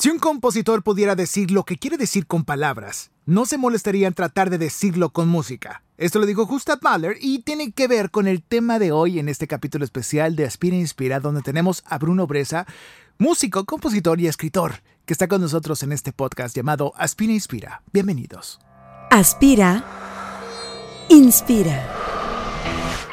Si un compositor pudiera decir lo que quiere decir con palabras, no se molestaría en tratar de decirlo con música. Esto lo dijo Gustav Mahler y tiene que ver con el tema de hoy en este capítulo especial de Aspira Inspira, donde tenemos a Bruno Bresa, músico, compositor y escritor, que está con nosotros en este podcast llamado Aspira Inspira. Bienvenidos. Aspira, inspira.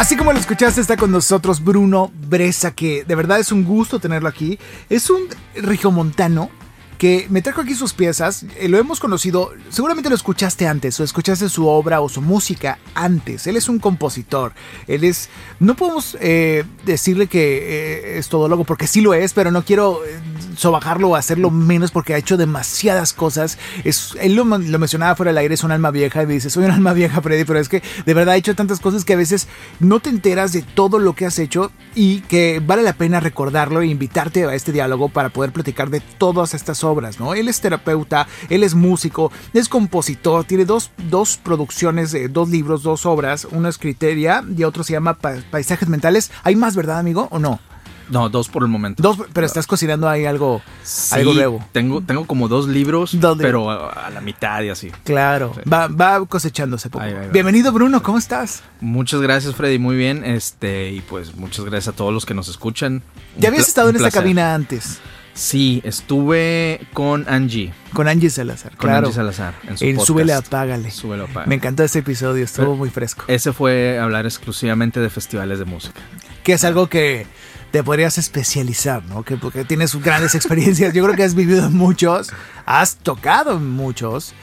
Así como lo escuchaste, está con nosotros Bruno Bresa, que de verdad es un gusto tenerlo aquí. Es un regiomontano que me trajo aquí sus piezas. Eh, lo hemos conocido, seguramente lo escuchaste antes, o escuchaste su obra o su música antes. Él es un compositor. Él es. No podemos eh, decirle que eh, es todo loco, porque sí lo es, pero no quiero sobajarlo o hacerlo menos porque ha hecho demasiadas cosas. Es, él lo, mencionaba fuera del aire, es un alma vieja. Y me dice, soy un alma vieja, Freddy, pero es que de verdad ha hecho tantas cosas que a veces no te enteras de todo lo que has hecho y que vale la pena recordarlo e invitarte a este diálogo para poder platicar de todas estas obras obras, ¿no? Él es terapeuta, él es músico, es compositor, tiene dos, dos producciones, dos libros, dos obras, uno es Criteria y otro se llama Paisajes Mentales. ¿Hay más, verdad, amigo, o no? No, dos por el momento. Dos, pero estás cocinando ahí algo, algo nuevo. Tengo, tengo como dos libros, pero a, la mitad y así. Claro, va, va cosechándose poco. Bienvenido, Bruno, ¿cómo estás? Muchas gracias, Freddy, muy bien. Este, y pues muchas gracias a todos los que nos escuchan. ¿Ya habías estado en esta cabina antes? Sí, estuve con Angie. Con Angie Salazar, con Angie Salazar. En su podcast. Súbele, apágale. Súbele, apágale. Me encantó este episodio, estuvo muy fresco. Ese fue hablar exclusivamente de festivales de música. Que es algo que te podrías especializar, ¿no? Que porque tienes grandes experiencias. Yo creo que has vivido en muchos, has tocado en muchos.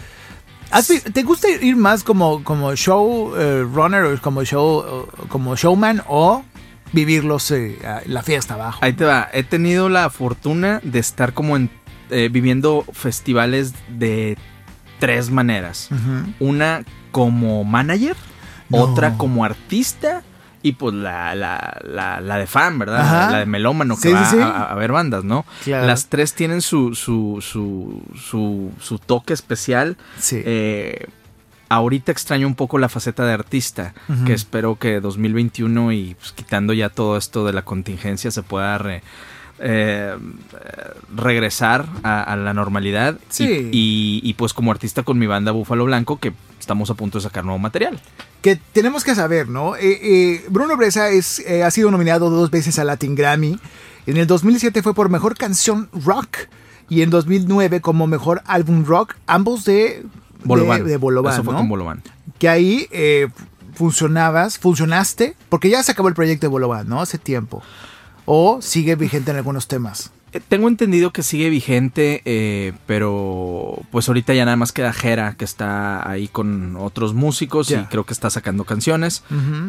¿Te gusta ir más como, como show eh, runner o como show como showman o vivirlos eh, la fiesta abajo. Ahí te va. He tenido la fortuna de estar como en, eh, viviendo festivales de tres maneras. Una como manager, otra como artista y pues la, la, la, de fan, ¿verdad? La de melómano que va A, ver bandas, ¿no? Las tres tienen su, su, su, su, su toque especial. Sí. Eh, ahorita extraño un poco la faceta de artista, que espero que 2021 y pues, quitando ya todo esto de la contingencia se pueda eh, regresar a, la normalidad. Sí. Y, pues como artista con mi banda Búfalo Blanco, que estamos a punto de sacar nuevo material. Que tenemos que saber, ¿no? Eh, eh, Bruno Bresa es, ha sido nominado dos veces a Latin Grammy. En el 2007 fue por Mejor Canción Rock y en 2009 como Mejor Álbum Rock, ambos de Bolovan. De, de Eso fue con Bolovan. Que ahí eh, funcionabas, funcionaste, porque ya se acabó el proyecto de Bolovan, ¿no? Hace tiempo. O sigue vigente en algunos temas. Eh, tengo entendido que sigue vigente, eh, pero pues ahorita ya nada más queda Jera, que está ahí con otros músicos y creo que está sacando canciones.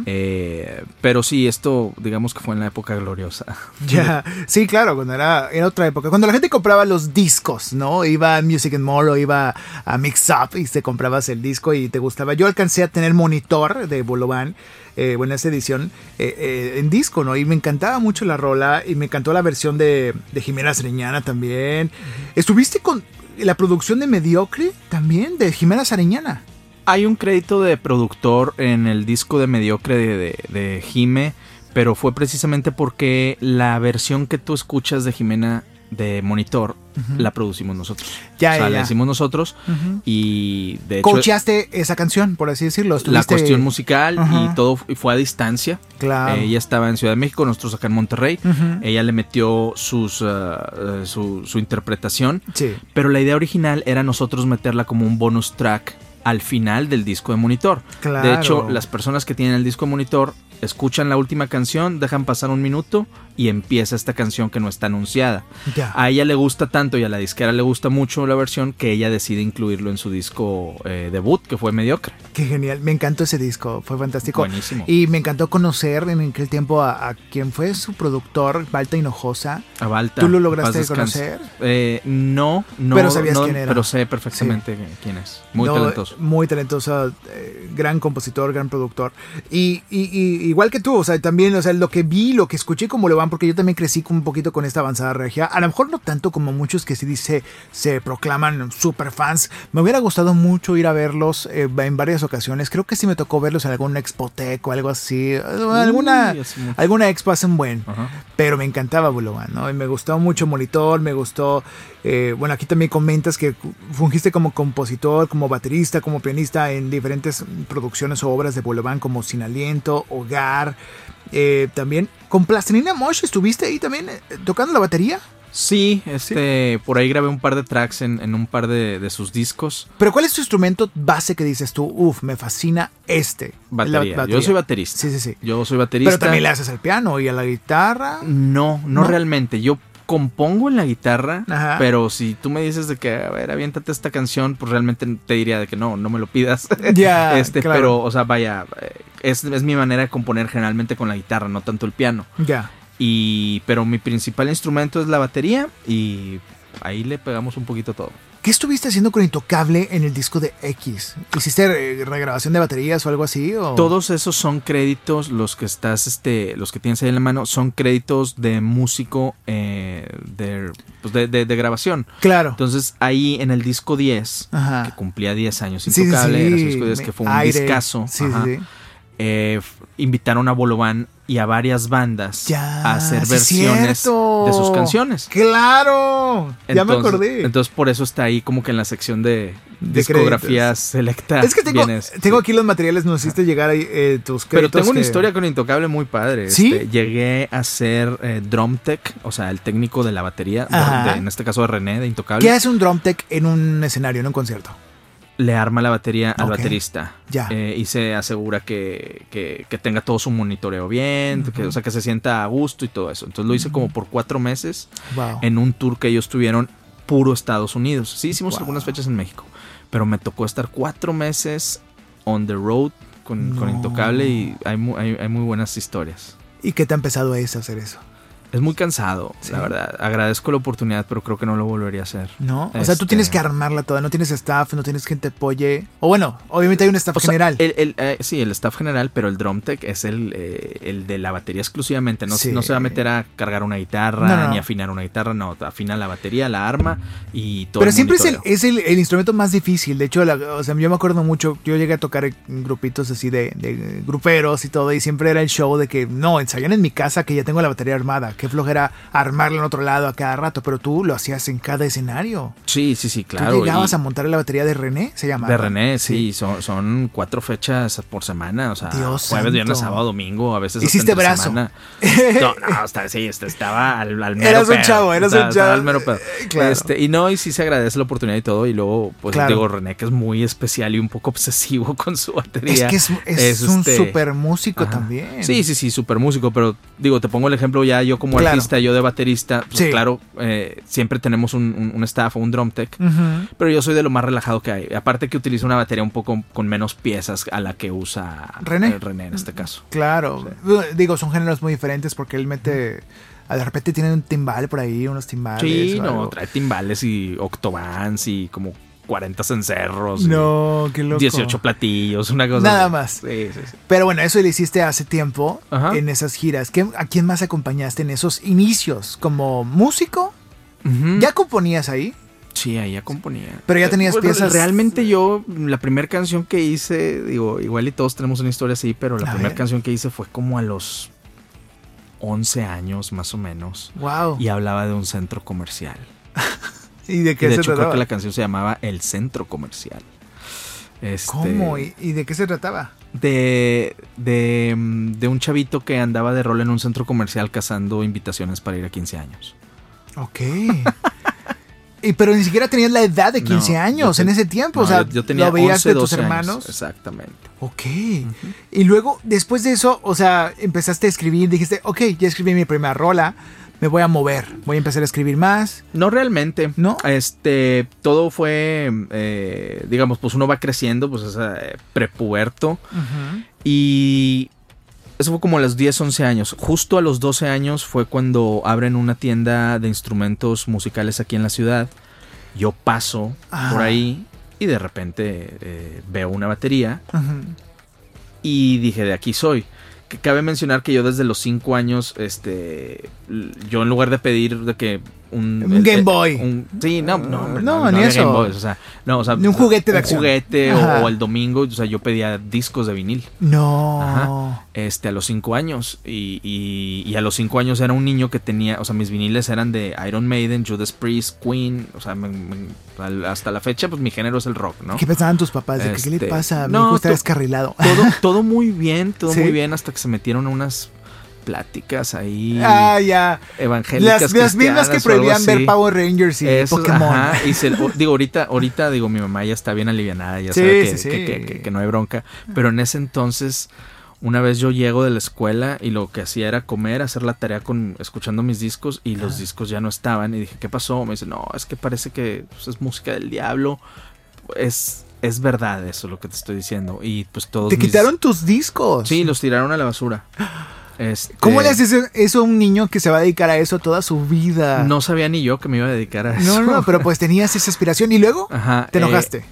Eh, pero sí, esto digamos que fue en la época gloriosa. Ya, sí, claro, cuando era, en otra época. Cuando la gente compraba los discos, ¿no? Iba a Music and More o iba a Mix Up y te comprabas el disco y te gustaba. Yo alcancé a tener monitor de Bolovan eh, bueno, esta edición eh, eh, en disco, ¿no? Y me encantaba mucho la rola y me encantó la versión de, de Jimena Sariñana también. ¿Estuviste con la producción de Mediocre también, de Jimena Sariñana? Hay un crédito de productor en el disco de Mediocre de, de Jime, pero fue precisamente porque la versión que tú escuchas de Jimena de monitor la producimos nosotros. Ya, o sea, la hicimos nosotros y de hecho... Coacheaste esa canción, por así decirlo. La cuestión musical y todo fue a distancia. Claro. ella estaba en Ciudad de México, nosotros acá en Monterrey. Ella le metió sus, uh, uh, su, su, interpretación. Sí. Pero la idea original era nosotros meterla como un bonus track al final del disco de monitor. Claro. De hecho, las personas que tienen el disco de monitor escuchan la última canción, dejan pasar un minuto y empieza esta canción que no está anunciada. Ya. A ella le gusta tanto y a la disquera le gusta mucho la versión que ella decide incluirlo en su disco eh, debut, que fue mediocre. Qué genial. Me encantó ese disco. Fue fantástico. Buenísimo. Y me encantó conocer en aquel tiempo a, a quien fue su productor, Balta Hinojosa. A Balta, ¿Tú lo lograste conocer? Eh, no, no. Pero sabías no, quién era. Pero sé perfectamente quién es. Muy No, talentoso. Muy talentoso, eh, gran compositor, gran productor. Y, y- y igual que tú, o sea, también, o sea, lo que vi, lo que escuché como lo van, porque yo también crecí un poquito con esta avanzada regia. A lo mejor no tanto como muchos que sí dice, se proclaman super fans. Me hubiera gustado mucho ir a verlos eh, en varias ocasiones. Creo que sí me tocó verlos en algún expotec o algo así. alguna, Uy, alguna expo hace un buen. Ajá. Pero me encantaba Buloban, ¿no? Y me gustó mucho Monitor, me gustó. eh, bueno, aquí también comentas que fungiste como compositor, como baterista, como pianista en diferentes producciones o obras de Buloban, como Sin Aliento, Hogar. eh, también con Plastilina Mosh estuviste ahí también eh, tocando la batería. Sí, este, por ahí grabé un par de tracks en, en un par de, de sus discos. Pero ¿cuál es tu instrumento base que dices tú? Uf, me fascina este. Batería. Yo soy baterista. Sí, sí, sí. Yo soy baterista. Pero también le haces al piano y a la guitarra. No, no, ¿No? realmente. Yo compongo en la guitarra, Ajá. pero si tú me dices de que, a ver, aviéntate esta canción, pues realmente te diría de que no, no me lo pidas. Ya, este, claro. pero, o sea, vaya, eh, es, es mi manera de componer generalmente con la guitarra, no tanto el piano. Ya. Y, pero mi principal instrumento es la batería y ahí le pegamos un poquito todo. ¿Qué estuviste haciendo con Intocable en el disco de X? ¿Hiciste eh, regrabación de baterías o algo así? O? Todos esos son créditos, los que estás, este, los que tienes ahí en la mano, son créditos de músico eh, de, pues, de, de- de grabación. Claro. Entonces ahí en el disco 10, Ajá. que cumplía 10 años Sí, sí, intocable, sí. era su disco 10, que fue un Aire. discazo. Ajá, eh, invitaron a Bolovan y a varias bandas Ya, a hacer sí, versiones cierto. de sus canciones. ¡Claro! ya me Entonces- acordé. Entonces por eso está ahí como que en la sección de, De discografías selecta. es que tengo, tengo aquí los materiales, nos hiciste llegar ahí eh, tus Pero créditos tengo una historia con Intocable muy padre. ¿Sí? Este, llegué a ser eh, drum tech, o sea, el técnico de la batería, de- Ajá. de- en este caso de René, de Intocable. ¿Qué hace un drum tech en un escenario, en un concierto? Le arma la batería al baterista. Ya. Eh, y se asegura que, que- que tenga todo su monitoreo bien, que, o sea, que se sienta a gusto y todo eso. Entonces lo hice como por cuatro meses Wow. en un tour que ellos tuvieron puro Estados Unidos. Sí, hicimos Wow. algunas fechas en México, pero me tocó estar cuatro meses on the road con, con. Intocable y hay, hay, hay muy buenas historias. ¿Y qué tan pesado es hacer eso? Es muy cansado, Sí. la verdad. Agradezco la oportunidad, pero creo que no lo volvería a hacer. ¿No? O sea, tú Este- tienes que armarla toda, no tienes staff, no tienes quien te apoye. O bueno, obviamente hay un staff O sea, general. el- el, eh, sí, el staff general, pero el drum tech es el, eh, el de la batería exclusivamente. No, Sí. no se va a meter a cargar una guitarra No, no. ni afinar una guitarra, no. Afina la batería, la arma y todo. Pero siempre es, el, es el, el instrumento más difícil. De hecho, la- o sea, yo me acuerdo mucho, yo llegué a tocar en grupitos así de, de gruperos y todo, y siempre era el show de que no, ensayan en mi casa que ya tengo la batería armada. Qué flojera armarla en otro lado a cada rato, pero tú lo hacías en cada escenario. Sí, sí, sí, claro. tú llegabas y- a montar la batería de René, se llama. de René, sí, Son, son cuatro fechas por semana, o sea, Dios jueves, viernes, santo. sábado, domingo, a veces Hiciste brazo. semana. No, no, hasta sí, estaba al, al mero Eras un pedo, chavo, eras estaba- un chavo. al mero pedo. Eh, claro. Este, y no, y sí se agradece la oportunidad y todo, y luego, pues Claro. digo, René, que es muy especial y un poco obsesivo con su batería. Es que es, es Es, un este, super músico Ajá. también. Sí, sí, sí, súper músico, pero digo, te pongo el ejemplo ya yo como Claro. artista, yo de baterista, pues Sí. claro, eh, siempre tenemos un, un- un staff o un drum tech, pero yo soy de lo más relajado que hay. Aparte que utilizo una batería un poco con menos piezas a la que usa René. eh, René en este caso. Claro. Digo, son géneros muy diferentes porque él mete. De repente tiene un timbal por ahí, unos timbales. Sí, no, algo. trae timbales y octobans y como 40 cencerros. No, qué loco. 18 platillos, una cosa. Nada así. más. Sí, sí, sí. Pero bueno, eso lo hiciste hace tiempo Ajá. en esas giras. ¿Qué- ¿A quién más acompañaste en esos inicios? ¿Como músico? ¿Ya componías ahí? Sí, ahí ya componía. Pero ya tenías Eh, bueno, piezas- Realmente yo, la primera canción que hice, digo, igual y todos tenemos una historia así, pero la primera canción que hice fue como a los 11 años más o menos. Wow. Y hablaba de un centro comercial. ¿Y de Y qué de se hecho creo trataba? que la canción se llamaba El Centro Comercial. Este, ¿Cómo? ¿Y, y de qué se trataba? De, de, mm, de un chavito que andaba de rol en un centro comercial cazando invitaciones para ir a 15 años. Ok. Y, pero ni siquiera tenías la edad de 15 No, años en ese tiempo. no, o sea, yo, yo tenía lo veías 11, de tus 12 años, hermanos. Exactamente. Ok. Y luego, después de eso, o sea, empezaste a escribir, dijiste, ok, ya escribí mi primera rola, me voy a mover, voy a empezar a escribir más. No realmente. ¿No? Este, todo fue, eh, digamos, pues uno va creciendo, pues es eh, prepuberto. Y eso fue como a los 10, 11 años. Justo a los 12 años fue cuando abren una tienda de instrumentos musicales aquí en la ciudad. Yo paso Ah. por ahí y de repente eh, veo una batería y dije, de aquí soy. Que cabe mencionar que yo desde los 5 años, este, yo en lugar de pedir de que un, Un Game Boy. un- sí, no, no, hombre, No, no, ni eso. Game Boys, o sea, no, o sea, Ni un juguete de un acción. juguete o, el domingo, o sea, yo pedía discos de vinil. No. Ajá. Este, a los 5 años. Y, y- y a los 5 años era un niño que tenía, o sea, mis viniles eran de Iron Maiden, Judas Priest, Queen, o sea, me- me- hasta la fecha, pues mi género es el rock, ¿no? ¿Qué pensaban tus papás? De ¿Qué le Este, pasa? Mi no, hijo está descarrilado. Todo, todo muy bien, todo ¿Sí? muy bien, hasta que se metieron unas pláticas ahí Ah, ya. evangélicas. Las, las mismas que prohibían ver. Power Rangers y Pokémon. ajá, y se- o- digo, ahorita, ahorita, digo, mi mamá ya está bien alivianada, ya Sí, sabe que, sí, que- que- que- que no hay bronca. Pero en ese entonces, una vez yo llego de la escuela y lo que hacía era comer, hacer la tarea con escuchando mis discos y los discos ya no estaban. Y dije, ¿qué pasó? Me dice, no, es que parece que pues, es música del diablo. Es, es verdad eso lo que te estoy diciendo. Y pues todos. Te mis- quitaron tus discos. Sí, los tiraron a la basura. Este, ¿Cómo le haces eso a un niño que se va a dedicar a eso toda su vida? No sabía ni yo que me iba a dedicar a eso. no, no, pero pues tenías esa aspiración y luego Ajá, te eh, enojaste.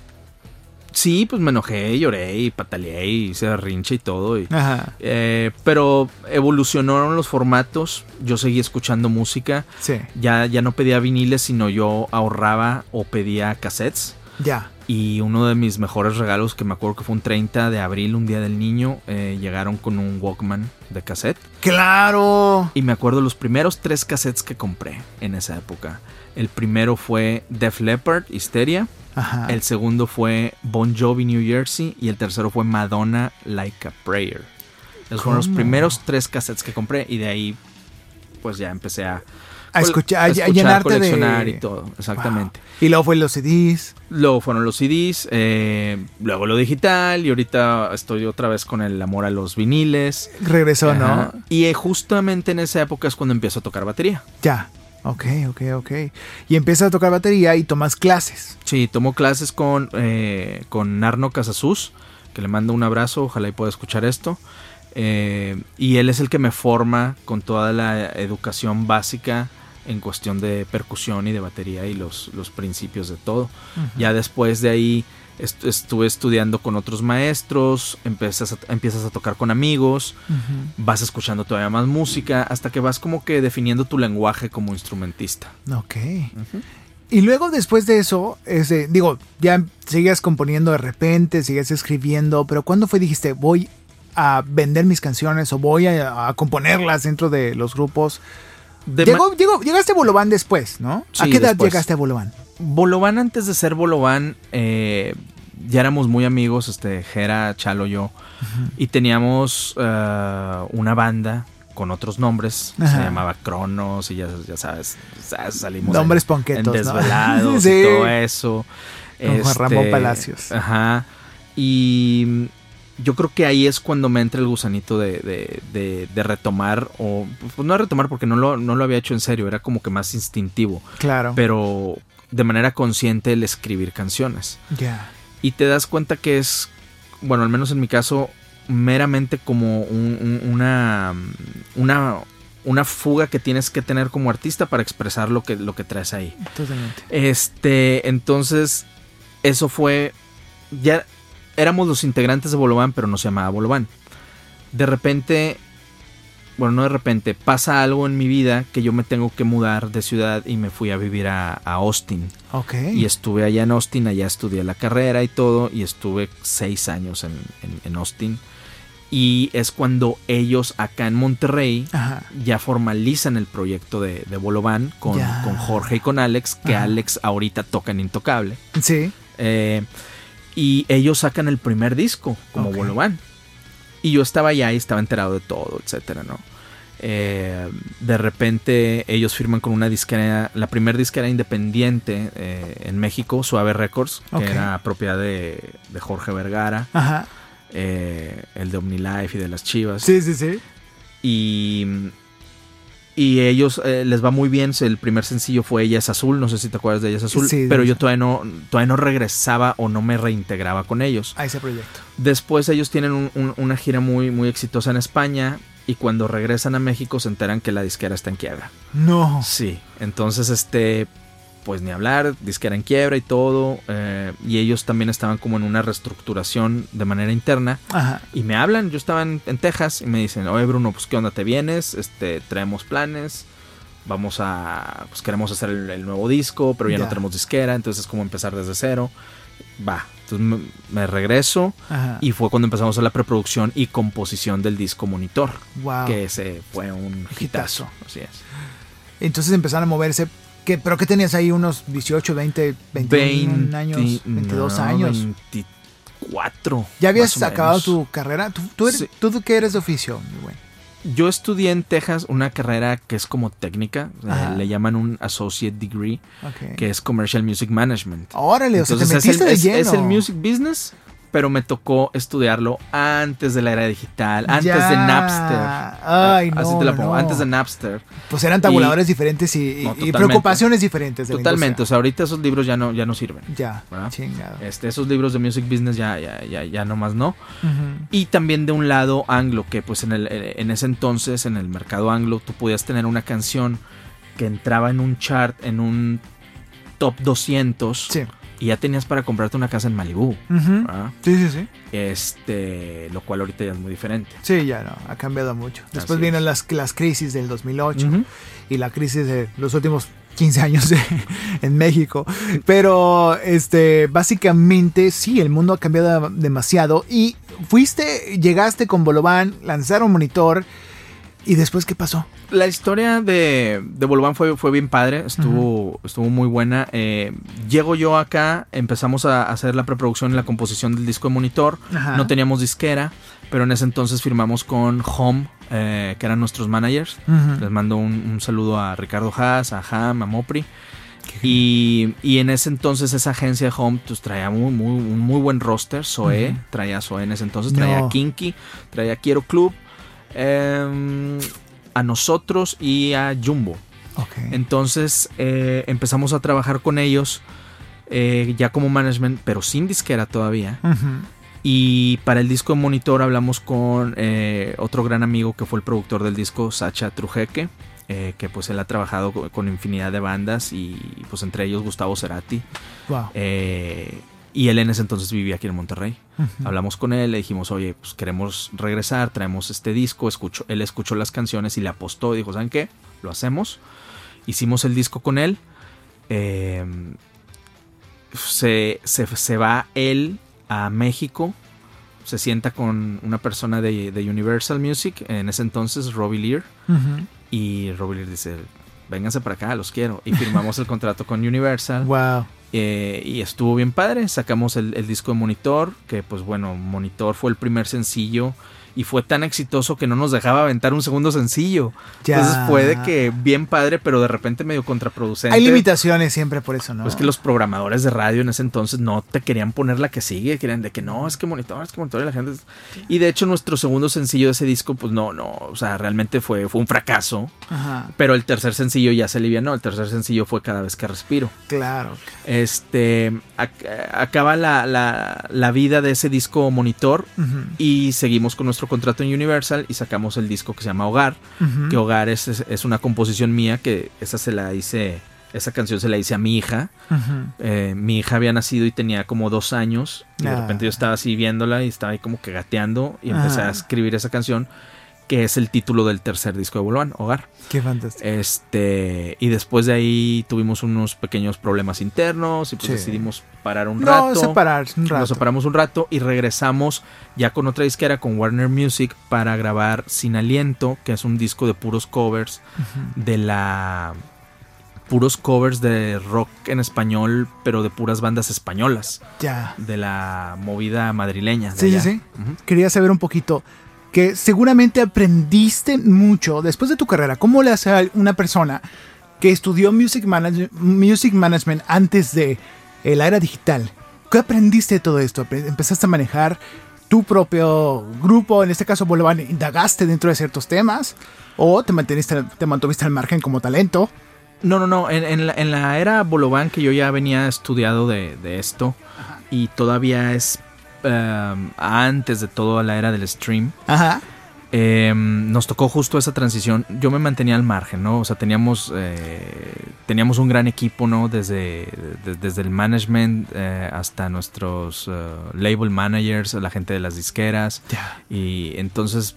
sí, pues me enojé, lloré y pataleé y hice rinche y todo. Y, Ajá, eh, pero evolucionaron los formatos. Yo seguí escuchando música. sí, Ya, ya no pedía viniles, sino yo ahorraba o pedía cassettes. ya. Y uno de mis mejores regalos, que me acuerdo que fue un 30 de abril, un día del niño, eh, llegaron con un Walkman de cassette. ¡Claro! Y me acuerdo los primeros tres cassettes que compré en esa época. El primero fue Def Leppard, Hysteria. Ajá. El segundo fue Bon Jovi, New Jersey. Y el tercero fue Madonna, Like a Prayer. Esos fueron los primeros tres cassettes que compré. Y de ahí, pues ya empecé a, a escuchar, a, a escuchar, llenarte coleccionar de... y todo. Exactamente. Wow. Y luego fue los CDs. Luego fueron los CDs, eh, luego lo digital. Y ahorita estoy otra vez con el amor a los viniles. Regresó, Ajá. ¿no? Y eh, justamente en esa época es cuando empiezo a tocar batería. Ya. Ok, ok, ok. Y empiezas a tocar batería y tomas clases. Sí, tomo clases con, eh, con Narno Casasus, que le mando un abrazo, ojalá y pueda escuchar esto. Eh, y él es el que me forma con toda la educación básica en cuestión de percusión y de batería y los, los principios de todo. Ya después de ahí est- estuve estudiando con otros maestros, empiezas a, empiezas a tocar con amigos, vas escuchando todavía más música, hasta que vas como que definiendo tu lenguaje como instrumentista. Ok. Y luego después de eso, ese, digo, ya seguías componiendo de repente, seguías escribiendo, pero ¿cuándo fue dijiste voy a vender mis canciones o voy a, a componerlas dentro de los grupos? Llegó, llegó, llegaste a Bolobán después, ¿no? ¿A qué edad después. llegaste a Bolobán? Bolobán, antes de ser Bolobán, eh, ya éramos muy amigos, este, Jera, Chalo, yo, y teníamos eh, una banda con otros nombres, se llamaba Cronos, y ya, ya sabes, sa- salimos Nombres en, ponquetos, en ¿no? desvelados Sí. y todo eso. Este, Juan Ramón Palacios. Ajá. Y yo creo que ahí es cuando me entra el gusanito de, de- de- de retomar, o pues no retomar porque no lo, no lo había hecho en serio, era como que más instintivo Claro. pero de manera consciente el escribir canciones. ya. Y te das cuenta que es, bueno, al menos en mi caso, meramente como un- un- una, una, una fuga que tienes que tener como artista para expresar lo que, lo que traes ahí. Totalmente. Este, entonces, eso fue, ya éramos los integrantes de Bolobán, pero no se llamaba Bolobán. De repente, bueno, no de repente, pasa algo en mi vida que yo me tengo que mudar de ciudad y me fui a vivir a, a Austin. Ok. Y estuve allá en Austin, allá estudié la carrera y todo, y estuve seis años en, en- en Austin. Y es cuando ellos acá en Monterrey Ajá. ya formalizan el proyecto de, de Bolobán con, con Jorge y con Alex, que Ajá. Alex ahorita toca en Intocable. Sí. Eh, y ellos sacan el primer disco como Ok. Bolobán. Y yo estaba allá y estaba enterado de todo, etcétera, ¿no? Eh, de repente ellos firman con una disquera, la primera disquera independiente eh, en México, Suave Records, que era propiedad de, de Jorge Vergara, Ajá. eh, el de OmniLife y de las Chivas. Sí, sí, sí. Y, y ellos eh, les va muy bien. El primer sencillo fue Ella es Azul. No sé si te acuerdas de Ella es Azul. Sí, pero yo todavía no, todavía no regresaba o no me reintegraba con ellos. A ese proyecto. Después ellos tienen un- un- una gira muy, muy exitosa en España. Y cuando regresan a México se enteran que la disquera está en quiebra. No. Sí. Entonces, este. Pues ni hablar, disquera en quiebra y todo. eh, y ellos también estaban como en una reestructuración de manera interna. Ajá. Y me hablan, yo estaba en, en Texas y me dicen, oye Bruno, pues qué onda, te vienes, este, traemos planes, vamos a, pues queremos hacer el, el nuevo disco, pero ya, no tenemos disquera, entonces es como empezar desde cero. Va, entonces me, me regreso Ajá. y fue cuando empezamos a la preproducción y composición del disco Monitor, wow. que ese fue un hitazo. Así es. Entonces empezaron a moverse. ¿Qué, ¿Pero qué tenías ahí? ¿Unos 18, 20, 21 años? 22 no, años. 24. ¿Ya habías acabado tu carrera? ¿Tú, tú, eres, Sí. ¿tú qué eres de oficio? mi güey? Yo estudié en Texas una carrera que es como técnica, eh, le llaman un associate degree, que es commercial music management. Órale, o sea, te Entonces metiste es, el, de es- lleno. es el music business, pero me tocó estudiarlo antes de la era digital, antes Ya. de Napster. Ay, no, Así te la pongo, no. antes de Napster. Pues eran tabuladores diferentes y, No, preocupaciones diferentes. De Totalmente, o sea, ahorita esos libros ya no, ya no sirven. Ya, ¿verdad? chingado. Este, esos libros de music business ya, ya, ya, ya nomás no. Ujú. Y también de un lado anglo, que pues en, el, en ese entonces, en el mercado anglo, tú podías tener una canción que entraba en un chart, en un top 200, Sí. Y ya tenías para comprarte una casa en Malibú. ¿verdad? Sí, sí, sí. Este, lo cual ahorita ya es muy diferente. Sí, ya no, ha cambiado mucho. Después Así vienen es. las, las crisis del 2008 Ujú. y la crisis de los últimos 15 años de- en México. Pero, este, básicamente, sí, el mundo ha cambiado demasiado. Y fuiste, llegaste con Bolobán, lanzaron monitor. ¿Y después qué pasó? La historia de, de Bolobán fue, fue bien padre, estuvo, estuvo muy buena. Eh, llego yo acá, empezamos a hacer la preproducción y la composición del disco de monitor. No teníamos disquera, pero en ese entonces firmamos con Home, eh, que eran nuestros managers. Les mando un, un saludo a Ricardo Haas, a Ham, a Mopri. Y, y en ese entonces esa agencia Home pues, traía muy, muy, un muy buen roster. Zoe, traía Zoe en ese entonces, traía No. Kinky, traía Quiero Club, em, a nosotros y a Jumbo. Ok. Entonces eh, empezamos a trabajar con ellos eh, ya como management, pero sin disquera todavía. Y para el disco de monitor hablamos con eh, otro gran amigo que fue el productor del disco, Sacha Trujeque, eh, que pues él ha trabajado co- con infinidad de bandas y pues entre ellos Gustavo Cerati. Wow. Eh, y él en ese entonces vivía aquí en Monterrey. Hablamos con él, le dijimos, oye, pues queremos regresar, traemos este disco, escuchó, él escuchó las canciones y le apostó, dijo, ¿saben qué? Lo hacemos. Hicimos el disco con él. Eh, se, se- se va él a México, se sienta con una persona de, de Universal Music, en ese entonces, Robbie Lear, y Robbie Lear dice, vénganse para acá, los quiero. Y firmamos el contrato con Universal. Wow. Eh, y estuvo bien padre. Sacamos el, el disco de Monitor, que pues bueno, Monitor fue el primer sencillo y fue tan exitoso que no nos dejaba aventar un segundo sencillo. Ya. Entonces fue de que bien padre, pero de repente medio contraproducente. Hay limitaciones siempre por eso, ¿no? Pues que los programadores de radio en ese entonces no te querían poner la que sigue, querían de que no, es que monitor, es que monitor y la gente. Y de hecho nuestro segundo sencillo de ese disco, pues no, no, o sea, realmente fue, fue un fracaso. Ajá. Pero el tercer sencillo ya se alivianó, el tercer sencillo fue cada vez que respiro. Claro. Este ac- acaba la, la- la vida de ese disco monitor y seguimos con nuestro contrato en Universal y sacamos el disco que se llama Hogar. Que Hogar es, es- es una composición mía que esa se la hice, esa canción se la hice a mi hija. Eh, mi hija había nacido y tenía como dos años y de Ah. repente yo estaba así viéndola y estaba ahí como que gateando y empecé Ah. a escribir esa canción que es el título del tercer disco de Bolván, Hogar. Qué fantástico. Este, y después de ahí tuvimos unos pequeños problemas internos y pues Sí. decidimos parar un no, rato. separar un rato. Nos separamos un rato y regresamos ya con otra disquera, con Warner Music, para grabar Sin Aliento, que es un disco de puros covers de la. puros covers de rock en español, pero de puras bandas españolas, Ya. de la movida madrileña. Sí, sí, sí. Quería saber un poquito que seguramente aprendiste mucho después de tu carrera. ¿Cómo le hace a una persona que estudió music, music management antes de la era digital? ¿Qué aprendiste de todo esto? ¿Empezaste a manejar tu propio grupo? En este caso, Boliván, ¿indagaste dentro de ciertos temas? ¿O te, manteniste, te mantuviste al margen como talento? No, no, no. En, la, era Bolovan, que yo ya venía estudiado de, esto, y todavía es em, antes de toda la era del stream. Ajá. Em, nos tocó justo esa transición. Yo me mantenía al margen, ¿no? O sea, teníamos, eh, teníamos un gran equipo, ¿no? Desde, desde el management eh, hasta nuestros eh, label managers, la gente de las disqueras. Y entonces,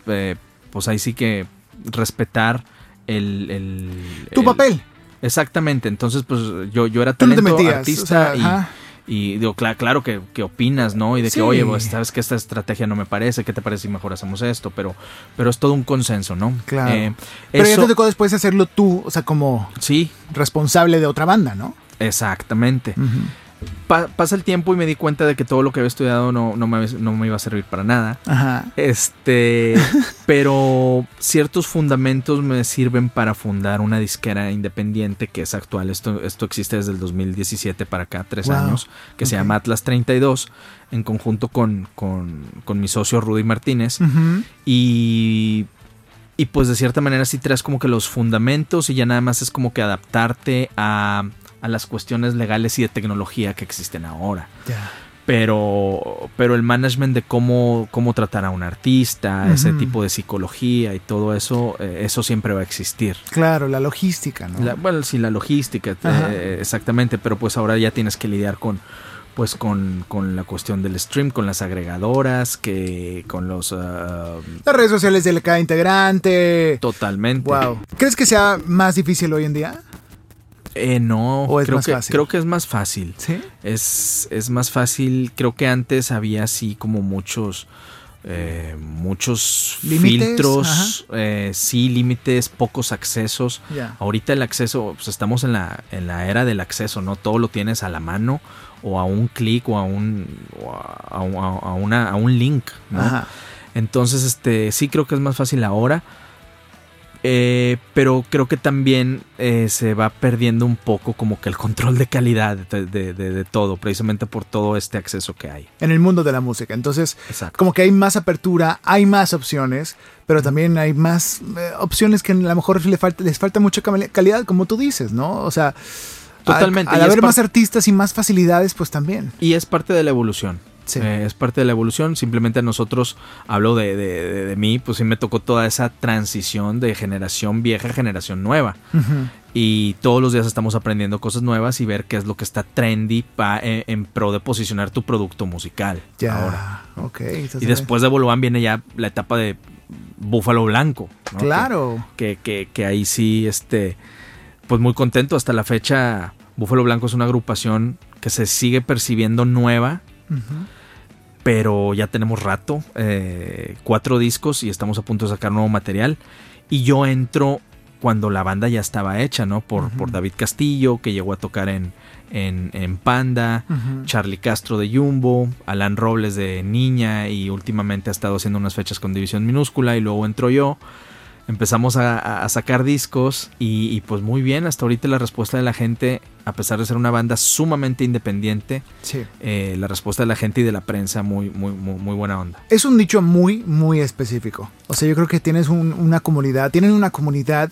pues ahí sí que respetar el... tu papel. Exactamente, entonces pues yo, yo era talento, artista y... Y digo, claro, claro que, opinas, ¿no? Y de que, oye, pues, sabes que esta estrategia no me parece, ¿qué te parece si mejor hacemos esto? Pero, pero es todo un consenso, ¿no? Claro. Eh, pero ya te tocó después hacerlo tú, o sea, como sí. responsable de otra banda, ¿no? Exactamente pasa el tiempo y me di cuenta de que todo lo que había estudiado no, no, me, iba a servir para nada. Ajá. Este, pero ciertos fundamentos me sirven para fundar una disquera independiente que es actual. Esto, esto existe desde el 2017 para acá, tres años, que se llama Atlas 32, en conjunto con, mi socio Rudy Martínez. Y y pues de cierta manera sí traes como que los fundamentos y ya nada más es como que adaptarte a a las cuestiones legales y de tecnología que existen ahora. Pero, pero el management de cómo, cómo tratar a un artista, ese tipo de psicología y todo eso, eh, eso siempre va a existir. Claro, la logística, ¿no? bueno, sí, la logística, eh, exactamente, pero pues ahora ya tienes que lidiar con, pues con, con, la cuestión del stream, con las agregadoras, que con los... Ah, las redes sociales de cada integrante. Totalmente. Wow. ¿Crees que sea más difícil hoy en día? Eh, no, ¿O es creo, más que, fácil? creo que es más fácil. ¿Sí? Es, es más fácil. Creo que antes había así como muchos. Eh, muchos filtros, eh, sí, límites, pocos accesos. Ahorita el acceso, pues estamos en la, en la era del acceso, ¿no? Todo lo tienes a la mano o a un clic o a un, a, una, a un link, ¿no? Entonces, este, sí creo que es más fácil ahora. Eh, pero creo que también eh, se va perdiendo un poco como que el control de calidad de, todo, precisamente por todo este acceso que hay. En el mundo de la música. Entonces, como que hay más apertura, hay más opciones, pero también hay más eh, opciones que a lo mejor les falta, les falta mucha calidad, como tú dices, ¿no? O sea, Totalmente. Al, haber más artistas y más facilidades, pues también. Y es parte de la evolución. Eh, es parte de la evolución. Simplemente a nosotros, hablo de, de, mí, pues sí me tocó toda esa transición de generación vieja a generación nueva. Y todos los días estamos aprendiendo cosas nuevas y ver qué es lo que está trendy pa, eh, en, pro de posicionar tu producto musical. Ya, ahora. ok. Y después de Bolovan viene ya la etapa de Búfalo Blanco. Claro. Que, que, que, ahí sí, este, pues muy contento. Hasta la fecha, Búfalo Blanco es una agrupación que se sigue percibiendo nueva pero ya tenemos rato, eh, cuatro discos y estamos a punto de sacar nuevo material. Y yo entro cuando la banda ya estaba hecha, ¿no? Por, por David Castillo, que llegó a tocar en, en, Panda, Charlie Castro de Jumbo, Alan Robles de Niña y últimamente ha estado haciendo unas fechas con División Minúscula y luego entro yo empezamos a, sacar discos y, pues muy bien, hasta ahorita la respuesta de la gente, a pesar de ser una banda sumamente independiente, eh, la respuesta de la gente y de la prensa muy, muy, muy, buena onda. Es un nicho muy, muy específico. O sea, yo creo que tienes una comunidad, tienen una comunidad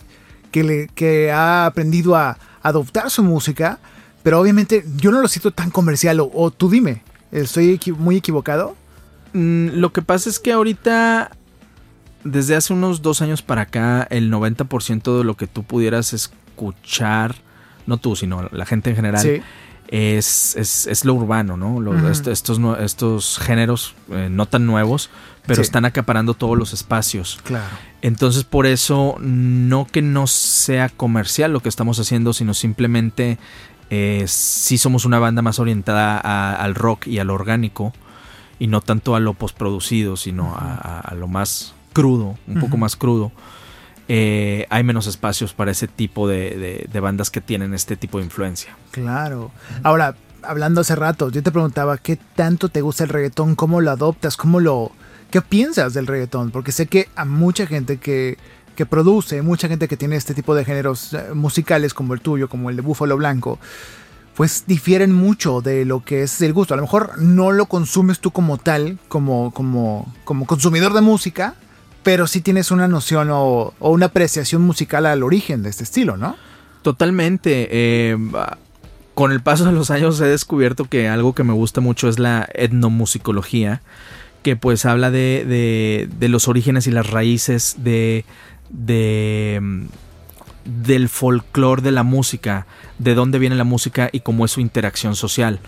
que, le, que ha aprendido a adoptar su música, pero obviamente yo no lo siento tan comercial, o, tú dime, ¿estoy muy equivocado? Mm, lo que pasa es que ahorita desde hace unos dos años para acá, el 90% de lo que tú pudieras escuchar, no tú, sino la gente en general, es, es, lo urbano, ¿no? estos, estos géneros eh, no tan nuevos, pero están acaparando todos los espacios. Claro. Entonces, por eso, no que no sea comercial lo que estamos haciendo, sino simplemente eh, sí somos una banda más orientada al rock y al orgánico, y no tanto a lo postproducido, sino a lo más crudo, un poco más crudo, eh, hay menos espacios para ese tipo de, bandas que tienen este tipo de influencia. Claro. Ahora, hablando hace rato, yo te preguntaba qué tanto te gusta el reggaetón, cómo lo adoptas, cómo lo, ¿Qué piensas del reggaetón? Porque sé que a mucha gente que, que produce, mucha gente que tiene este tipo de géneros eh, musicales como el tuyo, como el de Búfalo Blanco, pues difieren mucho de lo que es el gusto. A lo mejor no lo consumes tú como tal, como, como, como consumidor de música, pero sí tienes una noción o, o una apreciación musical al origen de este estilo, ¿no? Totalmente. Eh, con el paso de los años he descubierto que algo que me gusta mucho es la etnomusicología, que pues habla de, de, de los orígenes y las raíces de, de del folclore de la música, de dónde viene la música y cómo es su interacción social,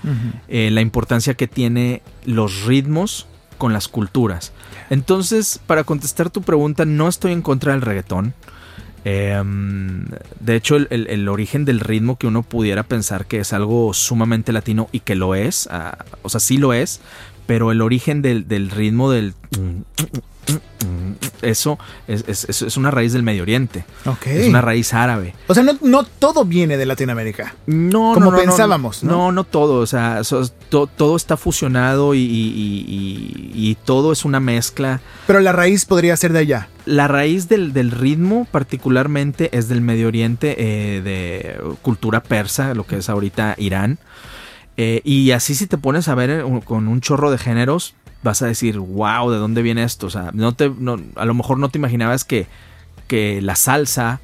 eh, la importancia que tiene los ritmos con las culturas. Entonces, para contestar tu pregunta, no estoy en contra del reggaetón. Em, de hecho, el, el- el origen del ritmo que uno pudiera pensar que es algo sumamente latino y que lo es, ah, o sea, sí lo es, pero el origen del, del ritmo del... Eso es, es- es- es una raíz del Medio Oriente, es una raíz árabe. O sea, no, no todo viene de Latinoamérica. No, Como no, pensábamos, ¿no? No, no todo. O sea, so- to- todo está fusionado y, y- y- y- y todo es una mezcla. Pero la raíz podría ser de allá. La raíz del, del ritmo, particularmente, es del Medio Oriente, eh, de cultura persa, lo que es ahorita Irán. Eh, y así, si te pones a ver eh, con un chorro de géneros, vas a decir, wow, ¿de dónde viene esto? O sea, no te, no- a lo mejor no te imaginabas que, que la salsa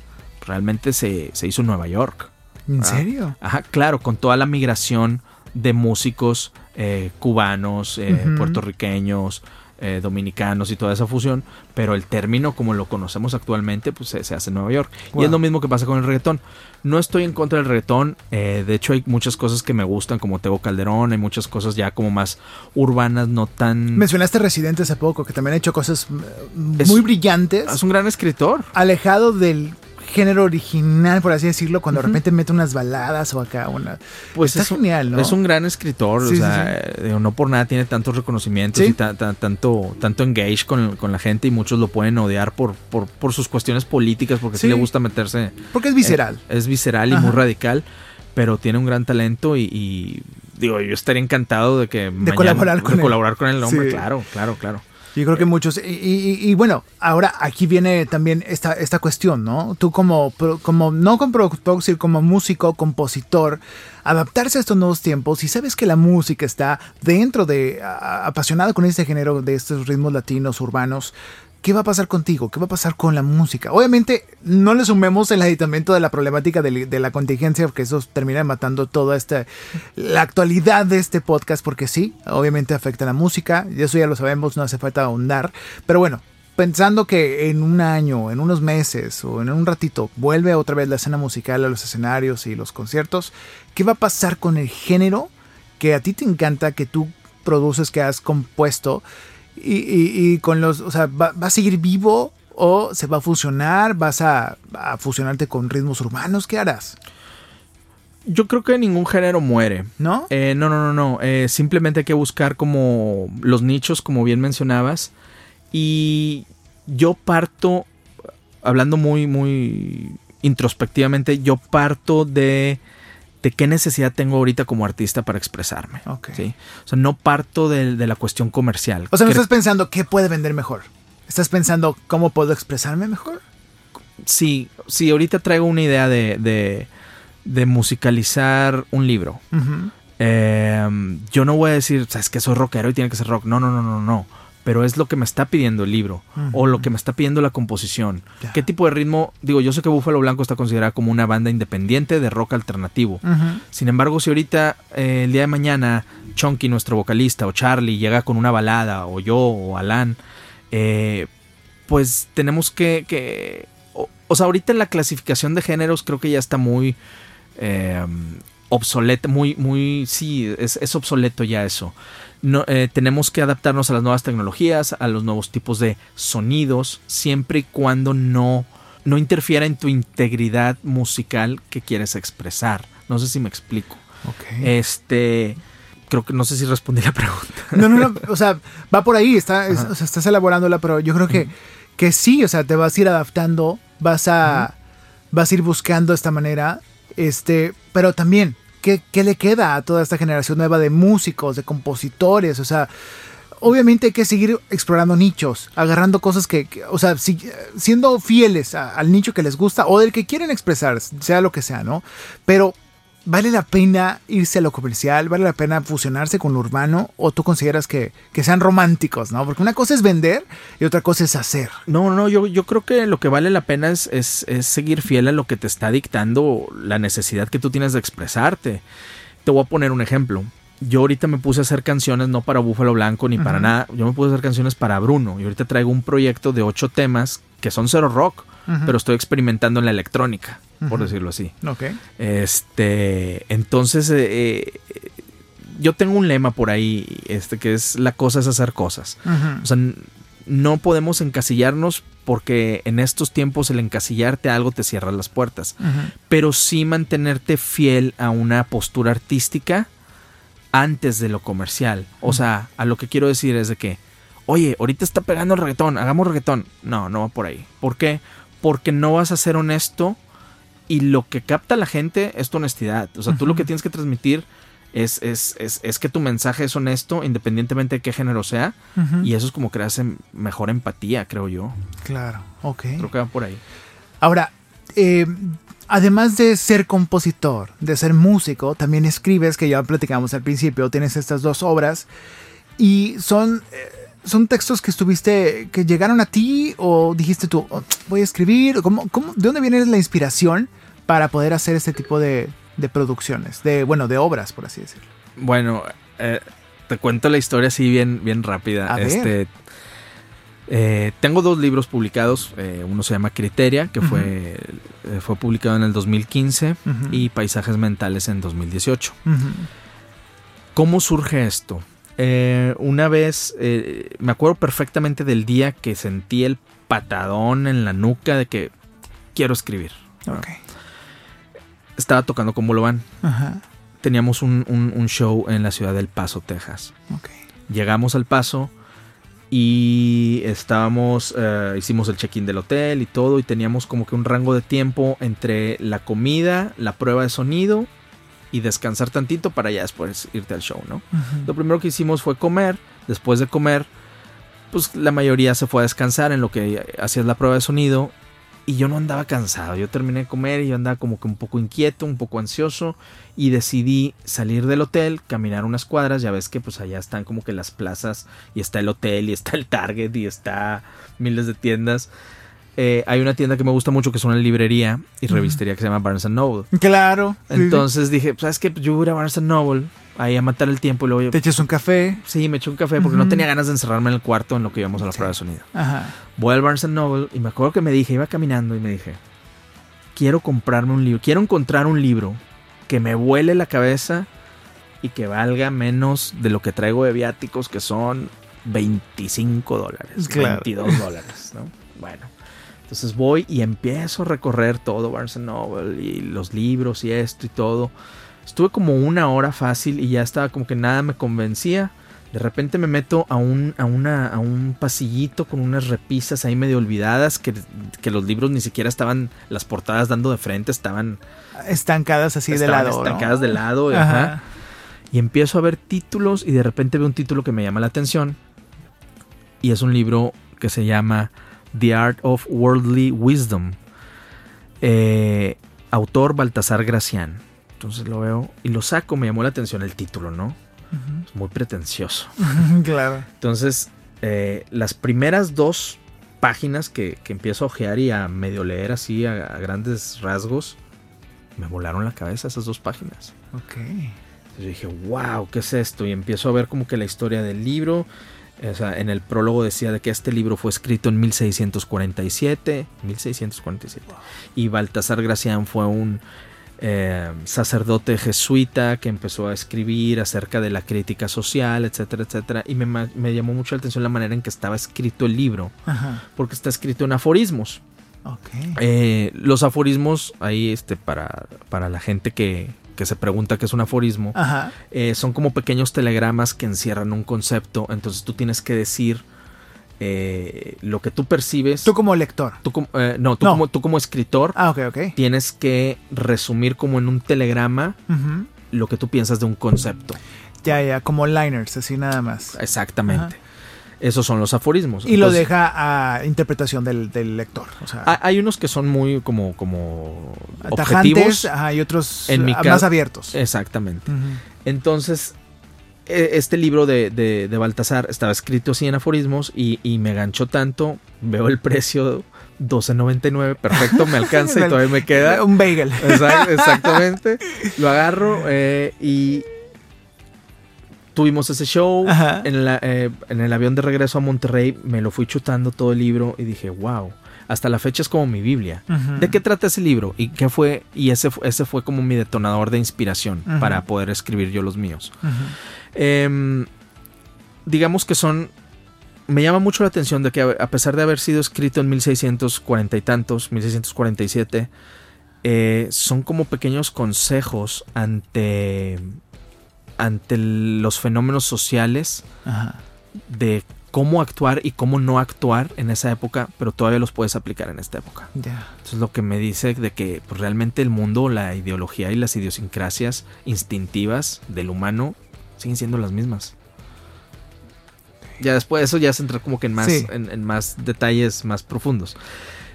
realmente se, se hizo en Nueva York. ¿En serio? Ajá, claro, con toda la migración de músicos eh, cubanos, eh, puertorriqueños, eh, dominicanos y toda esa fusión, pero el término como lo conocemos actualmente pues se, se hace en Nueva York. Y es lo mismo que pasa con el reggaetón. No estoy en contra del reggaetón, eh, de hecho hay muchas cosas que me gustan como Tego Calderón, hay muchas cosas ya como más urbanas, no tan... Mencionaste Residente hace poco, que también ha hecho cosas eh, Es- muy brillantes, Es un gran escritor. alejado del género original, por así decirlo, cuando de repente mete unas baladas o acá una... Pues Está es genial, ¿no? Es un gran escritor, Sí, o sea, eh, no por nada tiene tantos reconocimientos y ta- ta- tanto, tanto engage con, con la gente y muchos lo pueden odiar por, por, por sus cuestiones políticas porque sí. Le gusta meterse. Porque es visceral. es visceral y Ajá. muy radical, pero tiene un gran talento y, y, digo, yo estaría encantado de que mañana- colaborar con de él. colaborar con el hombre, claro, claro, claro. Yo creo que muchos. Y, bueno, ahora aquí viene también esta, esta cuestión, ¿no? Tú como, como no como productor, como músico, compositor, adaptarse a estos nuevos tiempos y sabes que la música está dentro de, apasionada con este género de estos ritmos latinos, urbanos. ¿Qué va a pasar contigo? ¿Qué va a pasar con la música? Obviamente, no le sumemos el aditamento de la problemática de, de la contingencia, porque eso termina matando toda esta, la actualidad de este podcast, porque sí, obviamente afecta a la música, y eso ya lo sabemos, no hace falta ahondar, pero bueno, pensando que en un año, en unos meses o en un ratito vuelve otra vez la escena musical a los escenarios y los conciertos, ¿qué va a pasar con el género que a ti te encanta, que tú produces, que has compuesto? Y, y- y con los, o sea, ¿va, va a seguir vivo o se va a fusionar? ¿Vas a, a fusionarte con ritmos urbanos? ¿Qué harás? Yo creo que ningún género muere. ¿No? Eh, no, no, no, no. Eh, simplemente hay que buscar como los nichos, como bien mencionabas. Y yo parto, hablando muy, muy introspectivamente, yo parto de, de qué necesidad tengo ahorita como artista para expresarme. Ok. ¿sí? O sea, no parto de, de la cuestión comercial. O sea, no estás pensando qué puede vender mejor. Estás pensando cómo puedo expresarme mejor. Sí, sí, ahorita traigo una idea de, de, de musicalizar un libro. Eh, yo no voy a decir, sabes que soy rockero y tiene que ser rock. No, no, no, no, no. Pero es lo que me está pidiendo el libro o lo que me está pidiendo la composición. ¿Qué tipo de ritmo? Digo, yo sé que Búfalo Blanco está considerada como una banda independiente de rock alternativo. Sin embargo, si ahorita eh, el día de mañana Chunky, nuestro vocalista, o Charlie llega con una balada, o yo, o Alan, eh, pues tenemos que... que- o, o sea, ahorita la clasificación de géneros creo que ya está muy eh, obsoleta, muy, muy, sí, es, es obsoleto ya eso. No, eh, tenemos que adaptarnos a las nuevas tecnologías, a los nuevos tipos de sonidos, siempre y cuando no, no interfiera en tu integridad musical que quieres expresar. No sé si me explico. Este, creo que no sé si respondí la pregunta. No, no, no, o sea, va por ahí, está, es- o sea, estás elaborándola, pero yo creo que, que sí, o sea, te vas a ir adaptando, vas a, vas a ir buscando esta manera, este, pero también, ¿qué, qué le queda a toda esta generación nueva de músicos, de compositores? O sea, obviamente hay que seguir explorando nichos, agarrando cosas que, o sea, si- siendo fieles a- al nicho que les gusta o del que quieren expresar, sea lo que sea, ¿no? Pero ¿vale la pena irse a lo comercial? ¿Vale la pena fusionarse con lo urbano? ¿O tú consideras que, que sean románticos, ¿no? Porque una cosa es vender y otra cosa es hacer. No, no, yo, yo creo que lo que vale la pena es, es, es seguir fiel a lo que te está dictando la necesidad que tú tienes de expresarte. Te voy a poner un ejemplo. Yo ahorita me puse a hacer canciones no para Búfalo Blanco ni para nada. Yo me puse a hacer canciones para Bruno. Y ahorita traigo un proyecto de ocho temas que son cero rock, Pero estoy experimentando en la electrónica, por decirlo así. Ok. Este, entonces, eh, eh, yo tengo un lema por ahí, este, que es la cosa es hacer cosas. O sea, no podemos encasillarnos porque en estos tiempos el encasillarte a algo te cierra las puertas. Pero sí mantenerte fiel a una postura artística antes de lo comercial. O sea, a lo que quiero decir es de que, oye, ahorita está pegando el reggaetón, hagamos reggaetón. No, no va por ahí. ¿Por qué? Porque no vas a ser honesto y lo que capta a la gente es tu honestidad. O sea, tú lo que tienes que transmitir es, es, es, es que tu mensaje es honesto independientemente de qué género sea. Y eso es como que hace mejor empatía, creo yo. Claro, ok. Creo que va por ahí. Ahora, eh, además de ser compositor, de ser músico, también escribes, que ya platicamos al principio, tienes estas dos obras y son, eh, son textos que estuviste, que llegaron a ti o dijiste tú, "Oh, voy a escribir, ¿Cómo, cómo, ¿de dónde viene la inspiración para poder hacer este tipo de, de producciones, de, bueno, de obras, por así decirlo? Bueno, eh, te cuento la historia así bien, bien rápida. A ver. este, eh, tengo dos libros publicados. eh, uno se llama Criteria, que fue, eh, fue publicado en el 2015, Ujú. y Paisajes Mentales en 2018. Ujú. ¿Cómo surge esto? Eh, una vez, eh, me acuerdo perfectamente del día que sentí el patadón en la nuca de que quiero escribir. Estaba tocando con Bolovan. Ajá. Teníamos un, un- un show en la ciudad del Paso, Texas. Llegamos al Paso y estábamos, eh, hicimos el check-in del hotel y todo y teníamos como que un rango de tiempo entre la comida, la prueba de sonido y descansar tantito para ya después irte al show, ¿no? Lo primero que hicimos fue comer. Después de comer, pues la mayoría se fue a descansar en lo que hacías la prueba de sonido. Y yo no andaba cansado. Yo terminé de comer y yo andaba como que un poco inquieto, un poco ansioso. Y decidí salir del hotel, caminar unas cuadras. Ya ves que pues allá están como que las plazas. Y está el hotel, y está el Target, y está miles de tiendas. Eh, hay una tienda que me gusta mucho que es una librería y revistería que se llama Barnes Noble. Claro. sí. Entonces dije, pues, ¿sabes qué? Pues yo voy a ir a Barnes Noble ahí a matar el tiempo y luego Te echas un café. Sí, me eché un café porque no tenía ganas de encerrarme en el cuarto en lo que íbamos a la Sí. prueba de sonido. Ajá. Voy al Barnes Noble y me acuerdo que me dije, iba caminando y me dije, quiero comprarme un libro, quiero encontrar un libro que me vuele la cabeza y que valga menos de lo que traigo de viáticos, que son 25 dólares, Claro. 22 dólares, ¿no? Bueno, entonces voy y empiezo a recorrer todo Barnes Noble y los libros y esto y todo. Estuve como una hora fácil y ya estaba como que nada me convencía. De repente me meto a un, a una, a un pasillito con unas repisas ahí medio olvidadas que, que los libros ni siquiera estaban, las portadas dando de frente, estaban, Estancadas así de lado. ¿no? estancadas de lado. ajá. Y empiezo a ver títulos y de repente veo un título que me llama la atención. Y es un libro que se llama The Art of Worldly Wisdom. Eh, autor Baltasar Gracián. Entonces lo veo y lo saco, me llamó la atención el título, ¿no? Ujú. Es muy pretencioso. claro. Entonces, eh, las primeras dos páginas que, que empiezo a ojear y a medio leer así a, a grandes rasgos, me volaron la cabeza esas dos páginas. Ok. Entonces yo dije, wow, ¿qué es esto? Y empiezo a ver como que la historia del libro. O sea, en el prólogo decía de que este libro fue escrito en 1647. 1647. Y Baltasar Gracián fue un eh, sacerdote jesuita que empezó a escribir acerca de la crítica social, etcétera, etcétera. Y me, llamó mucho la atención la manera en que estaba escrito el libro. Ajá. Porque está escrito en aforismos. Eh, los aforismos, ahí este, para, para la gente que, que se pregunta qué es un aforismo, Ajá. eh, son como pequeños telegramas que encierran un concepto. Entonces tú tienes que decir eh, lo que tú percibes. Tú como lector. tú como- eh, no, tú, No. Como, tú como escritor Ah, ok, ok. tienes que resumir como en un telegrama lo que tú piensas de un concepto. Ya, ya, como liners, así nada más. Exactamente. Esos son los aforismos. Y lo deja a interpretación del, del lector. O sea, hay- unos que son muy como, como tajantes objetivos. ajá, y otros En mi ah, más abiertos. Exactamente. Entonces, e- este libro de, de, de Baltasar estaba escrito así en aforismos y, y me ganchó tanto. Veo el precio, 12.99, perfecto, me alcanza y todavía me queda. Un bagel. Exact- exactamente. Lo agarro eh, y tuvimos ese show. Ajá. En, la- eh, en el avión de regreso a Monterrey me lo fui chutando todo el libro y dije, wow, hasta la fecha es como mi Biblia. ¿De qué trata ese libro? ¿Y qué fue? Y ese, ese fue como mi detonador de inspiración para poder escribir yo los míos. Em, digamos que son... Me llama mucho la atención de que a a pesar de haber sido escrito en 1640 y tantos, 1647, eh, son como pequeños consejos ante, ante los fenómenos sociales Ajá. de cómo actuar y cómo no actuar en esa época, pero todavía los puedes aplicar en esta época. Ya. Entonces lo que me dice de que pues, realmente el mundo, la ideología y las idiosincrasias instintivas del humano siguen siendo las mismas. Ya después de eso ya se entra como que en más, Sí. en, en más detalles más profundos.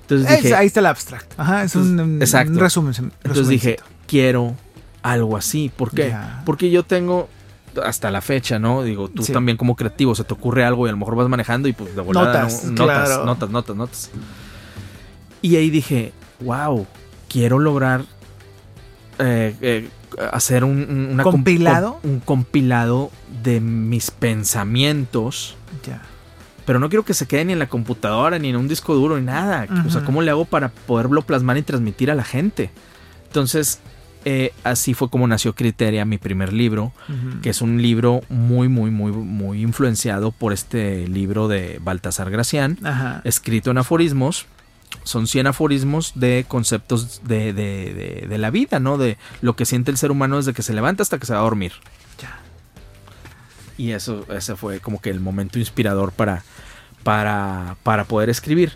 Entonces Es- dije, ahí está el abstract. Ajá, es un, un- Exacto. un resumen. entonces dije, quiero algo así. ¿Por qué? Porque yo tengo hasta la fecha, ¿no? Digo, tú Sí. también como creativo, se te ocurre algo y a lo mejor vas manejando y pues de volada, Notas, ¿no? claro. notas, notas, notas. Y ahí dije, wow, quiero lograr eh, eh, hacer un, un- una com- ¿Compilado? com- un compilado de mis pensamientos. Ya. Pero no quiero que se quede ni en la computadora, ni en un disco duro, ni nada. O sea. ¿cómo le hago para poderlo plasmar y transmitir a la gente? Entonces, eh, así fue como nació Criteria, mi primer libro, que es un libro muy, muy, muy, muy influenciado por este libro de Baltasar Gracián, Ajá. escrito en aforismos. Son 100 aforismos de conceptos de, de- de- de la vida, ¿no? De lo que siente el ser humano desde que se levanta hasta que se va a dormir. Ya. Y eso, ese fue como que el momento inspirador para, para, para poder escribir.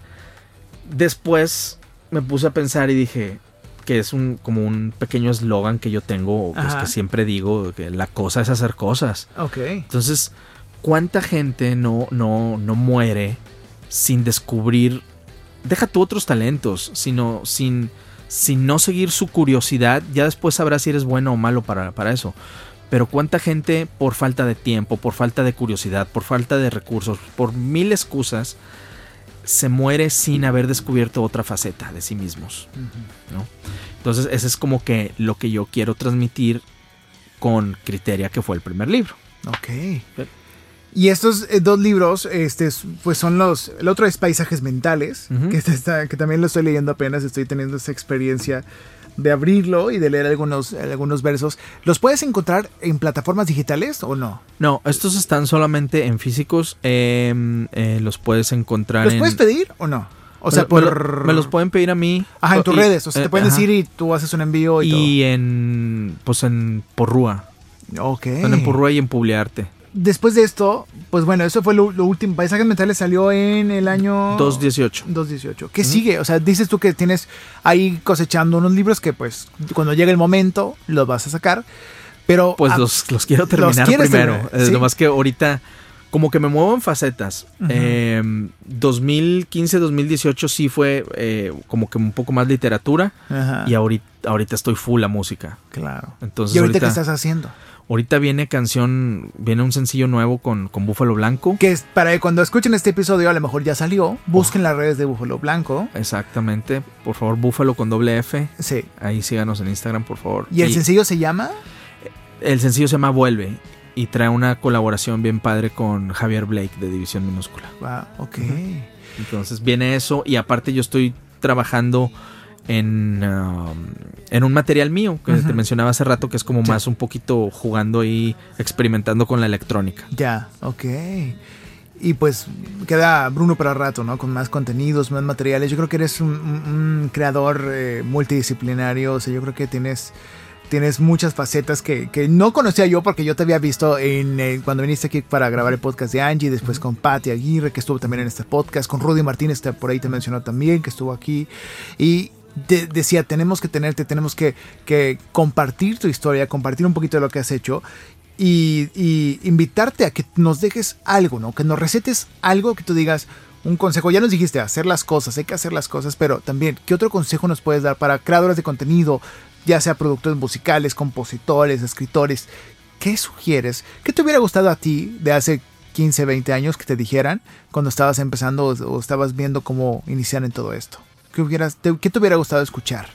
Después me puse a pensar y dije que es un como un pequeño eslogan que yo tengo, pues, que siempre digo, que la cosa es hacer cosas. Ok. Entonces, ¿cuánta gente no, no, no muere sin descubrir, deja tú otros talentos, sino sin, sin no seguir su curiosidad? Ya después sabrás si eres bueno o malo para, para eso. Pero cuánta gente por falta de tiempo, por falta de curiosidad, por falta de recursos, por mil excusas, se muere sin haber descubierto otra faceta de sí mismos. ¿no? Entonces, ese es como que lo que yo quiero transmitir con Criteria, que fue el primer libro. Ok. Y estos eh, dos libros, este, pues son los. El otro es Paisajes Mentales, que, está- que también lo estoy leyendo apenas. Estoy teniendo esa experiencia de abrirlo y de leer algunos, algunos versos. ¿Los puedes encontrar en plataformas digitales o no? No, estos están solamente en físicos. eh, eh, los puedes encontrar ¿Los en. puedes pedir o no? O sea, me, por. lo- me los pueden pedir a mí. Ajá, en tus Y- redes. O sea, te eh, pueden ajá. decir y tú haces un envío y, Y en. Pues en Porrúa. Ok. Están en Porrúa y en Publiarte. Después de esto, pues bueno, eso fue lo, lo último. Paisajes Mentales salió en el año. 218. 218. ¿Qué sigue? O sea, dices tú que tienes ahí cosechando unos libros que pues cuando llegue el momento los vas a sacar. Pero Pues los, los quiero terminar quieres primero. terminar, Es ¿sí? nomás que ahorita. Como que me muevo en facetas. Ujú. Eh, 2015-2018 sí fue eh, como que un poco más literatura. Y ahorita, ahorita estoy full a música. claro. Entonces ¿Y ahorita, ahorita, qué estás haciendo? Ahorita viene canción, viene un sencillo nuevo con, con Búfalo Blanco. Que es para que cuando escuchen este episodio, a lo mejor ya salió. Busquen las redes de Búfalo Blanco. Exactamente. Por favor, Búfalo con doble F. Sí. Ahí síganos en Instagram, por favor. ¿Y el sencillo se llama? el sencillo se llama Vuelve. Y trae una colaboración bien padre con Javier Blake de División Minúscula. Ah, ok. Entonces viene eso. Y aparte yo estoy trabajando en, um, en un material mío que te mencionaba hace rato que es como Sí. más un poquito jugando y experimentando con la electrónica. Ya, ok. Y pues queda Bruno para rato, ¿no? Con más contenidos, más materiales. Yo creo que eres un, un- un creador eh, multidisciplinario. O sea, yo creo que tienes, tienes muchas facetas que, que no conocía yo porque yo te había visto en eh, cuando viniste aquí para grabar el podcast de Angie, después con Patti Aguirre, que estuvo también en este podcast, con Rudy Martínez, que por ahí te mencionó también, que estuvo aquí. Y de- decía, tenemos que tenerte, tenemos que, que compartir tu historia, compartir un poquito de lo que has hecho. y, invitarte a que nos dejes algo, ¿no? Que nos recetes algo que tú digas, un consejo, ya nos dijiste, hacer las cosas, hay que hacer las cosas, pero también, ¿qué otro consejo nos puedes dar para creadores de contenido, ya sea productores musicales, compositores, escritores? ¿Qué sugieres? ¿Qué te hubiera gustado a ti de hace 15, 20 años que te dijeran cuando estabas empezando o, estabas viendo cómo iniciar en todo esto? ¿Qué, hubieras, te, ¿Qué te hubiera gustado escuchar?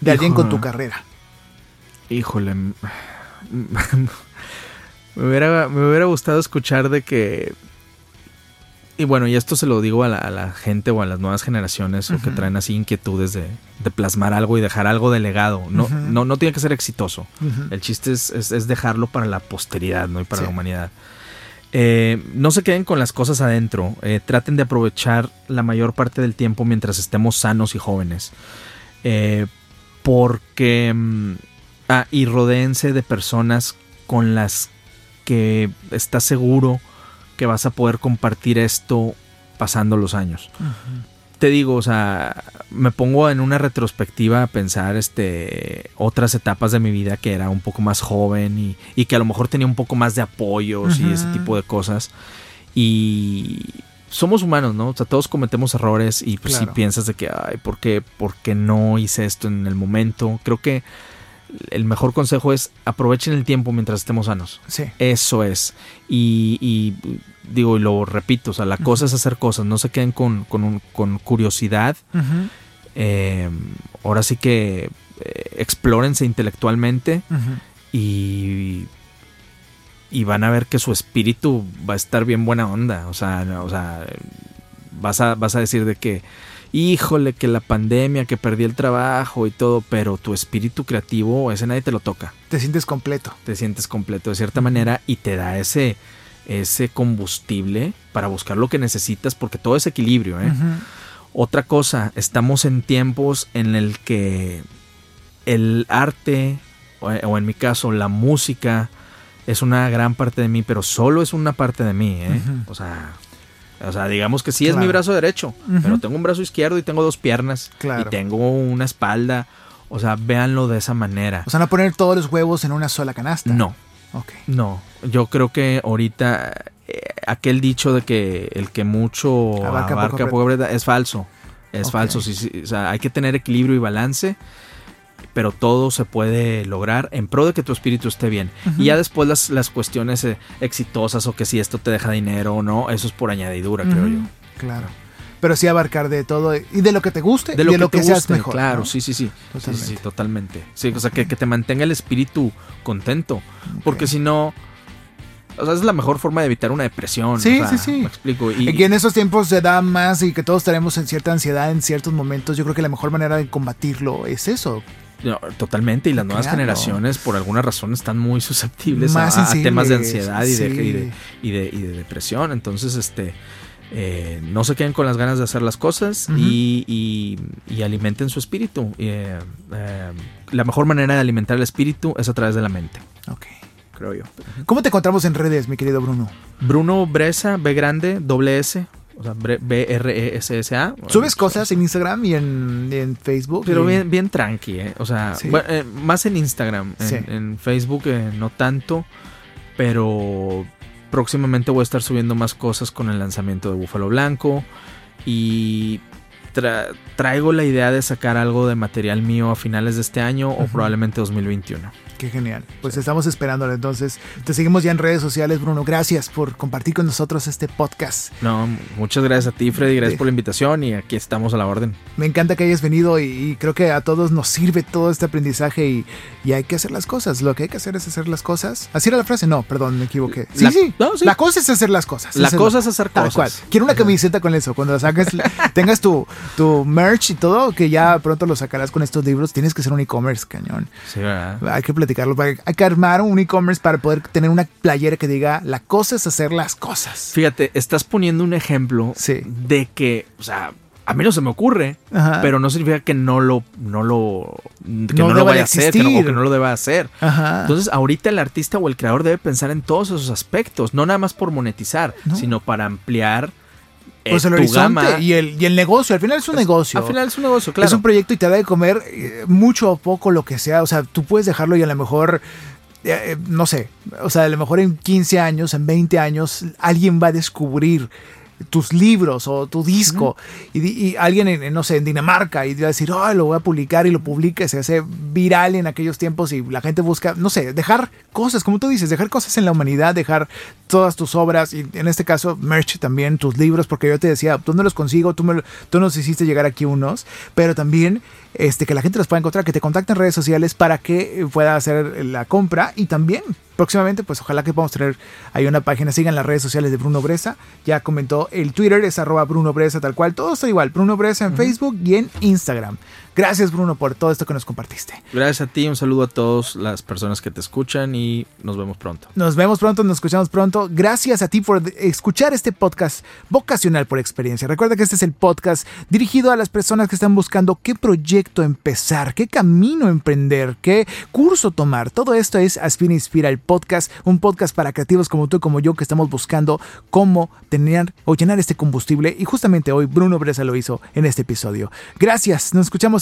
De alguien con tu carrera. Híjole. me, hubiera, me hubiera gustado escuchar de que y bueno, y esto se lo digo a la, gente o a las nuevas generaciones o que traen así inquietudes de, plasmar algo y dejar algo de legado. No, no, no tiene que ser exitoso. El chiste es, dejarlo para la posteridad ¿no? y para la humanidad. Eh, no se queden con las cosas adentro. Eh, traten de aprovechar la mayor parte del tiempo mientras estemos sanos y jóvenes. Eh, porque... Mm, ah, y rodéense de personas con las que está seguro que vas a poder compartir esto pasando los años. Te digo, o sea, me pongo en una retrospectiva a pensar este, otras etapas de mi vida que era un poco más joven y, que a lo mejor tenía un poco más de apoyos y ese tipo de cosas. Y somos humanos, ¿no? O sea, todos cometemos errores y pues si piensas de que, ay, ¿por qué, ¿por qué no hice esto en el momento? Creo que el mejor consejo es aprovechen el tiempo mientras estemos sanos. Sí. Eso es. Y, digo, y lo repito, o sea, la cosa es hacer cosas, no se queden con, con, curiosidad. Eh, ahora sí que eh, explórense intelectualmente y, y van a ver que su espíritu va a estar bien buena onda. O sea, o sea vas, a, vas a decir de que híjole, que la pandemia, que perdí el trabajo y todo, pero tu espíritu creativo, ese nadie te lo toca. Te sientes completo. Te sientes completo de cierta manera y te da ese, ese combustible para buscar lo que necesitas, porque todo es equilibrio. ¿eh? Otra cosa, estamos en tiempos en el que el arte, o en mi caso la música, es una gran parte de mí, pero solo es una parte de mí. ¿eh? O sea, o sea, digamos que sí es mi brazo derecho, pero tengo un brazo izquierdo y tengo dos piernas. Y tengo una espalda. O sea, véanlo de esa manera. O sea, no poner todos los huevos en una sola canasta. No. No. Yo creo que ahorita eh, aquel dicho de que el que mucho abarca, poco, es falso. Es falso. o sea, hay que tener equilibrio y balance pero todo se puede lograr en pro de que tu espíritu esté bien. Y ya después las, las cuestiones eh, exitosas o que si esto te deja dinero o no, eso es por añadidura, creo yo. Claro. Pero sí abarcar de todo y de lo que te guste de lo y de lo que seas mejor. Claro, sí, sí, sí. Totalmente. Sí, sí, totalmente. Sí, o sea, que, te mantenga el espíritu contento. Porque si no, o sea, es la mejor forma de evitar una depresión. Sí, sí, sí. Me explico. Y, que en esos tiempos se da más y que todos tenemos en cierta ansiedad en ciertos momentos. Yo creo que la mejor manera de combatirlo es eso totalmente, y las nuevas generaciones por alguna razón están muy susceptibles a, temas de ansiedad y, de, y, de, depresión. Entonces, este, eh, no se queden con las ganas de hacer las cosas y, alimenten su espíritu. Eh, eh, la mejor manera de alimentar el espíritu es a través de la mente. Ok. Creo yo. ¿Cómo te encontramos en redes, mi querido Bruno? Bruno Bresa, B grande, doble S, o sea, B-R-E-S-S-A. ¿Subes cosas en Instagram y en, Facebook? Pero bien, bien tranqui, ¿eh? O sea, eh, más en Instagram. En, Facebook eh, no tanto. Pero próximamente voy a estar subiendo más cosas con el lanzamiento de Búfalo Blanco. Y traigo la idea de sacar algo de material mío a finales de este año o probablemente 2021. Qué genial. Pues estamos esperándolo. Entonces, te seguimos ya en redes sociales, Bruno. Gracias por compartir con nosotros este podcast. No, muchas gracias a ti, Freddy. Gracias por la invitación y aquí estamos a la orden. Me encanta que hayas venido y, creo que a todos nos sirve todo este aprendizaje y, hay que hacer las cosas. Lo que hay que hacer es hacer las cosas. ¿Así era la frase? No, perdón, me equivoqué. Sí, sí. La cosa es hacer las cosas. La cosa es hacer cosas. Quiero una camiseta con eso. Cuando la saques, tengas tu, tu merch y todo, que ya pronto lo sacarás con estos libros. Tienes que ser un e-commerce, cañón. Sí, ¿verdad? Hay que platicarlo. Hay que armar un e-commerce para poder tener una playera que diga la cosa es hacer las cosas. Fíjate, estás poniendo un ejemplo de que, o sea, a mí no se me ocurre, pero no significa que no lo, no lo, que no, lo vaya a hacer, que no, o que no lo deba hacer. Entonces, ahorita el artista o el creador debe pensar en todos esos aspectos, no nada más por monetizar, sino para ampliar pues el horizonte y el, y el negocio. Al final es un negocio. Al final es un negocio, claro. Es un proyecto y te da de comer eh, mucho o poco lo que sea. O sea, tú puedes dejarlo y a lo mejor eh, no sé, o sea, a lo mejor en 15 años, en 20 años, alguien va a descubrir tus libros o tu disco y, alguien en, no sé, en Dinamarca y va a decir, oh, lo voy a publicar y lo publica, se hace viral en aquellos tiempos y la gente busca, no sé, dejar cosas, como tú dices, dejar cosas en la humanidad, dejar todas tus obras y en este caso merch también, tus libros, porque yo te decía, ¿dónde los consigo? Tú, me, tú nos hiciste llegar aquí unos, pero también este, que la gente los pueda encontrar, que te contacten en redes sociales para que pueda hacer la compra y también próximamente, pues ojalá que podamos tener ahí una página. Sigan las redes sociales de Bruno Bresa. Ya comentó el Twitter, es arroba Bruno Bresa, tal cual. Todo está igual. Bruno Bresa en Facebook y en Instagram. Gracias, Bruno, por todo esto que nos compartiste. Gracias a ti, un saludo a todas las personas que te escuchan y nos vemos pronto. Nos vemos pronto, nos escuchamos pronto. Gracias a ti por escuchar este podcast vocacional por experiencia. Recuerda que este es el podcast dirigido a las personas que están buscando qué proyecto empezar, qué camino emprender, qué curso tomar. Todo esto es Aspira Inspira, el podcast, un podcast para creativos como tú y como yo que estamos buscando cómo tener o llenar este combustible. Y justamente hoy Bruno Bresa lo hizo en este episodio. Gracias, nos escuchamos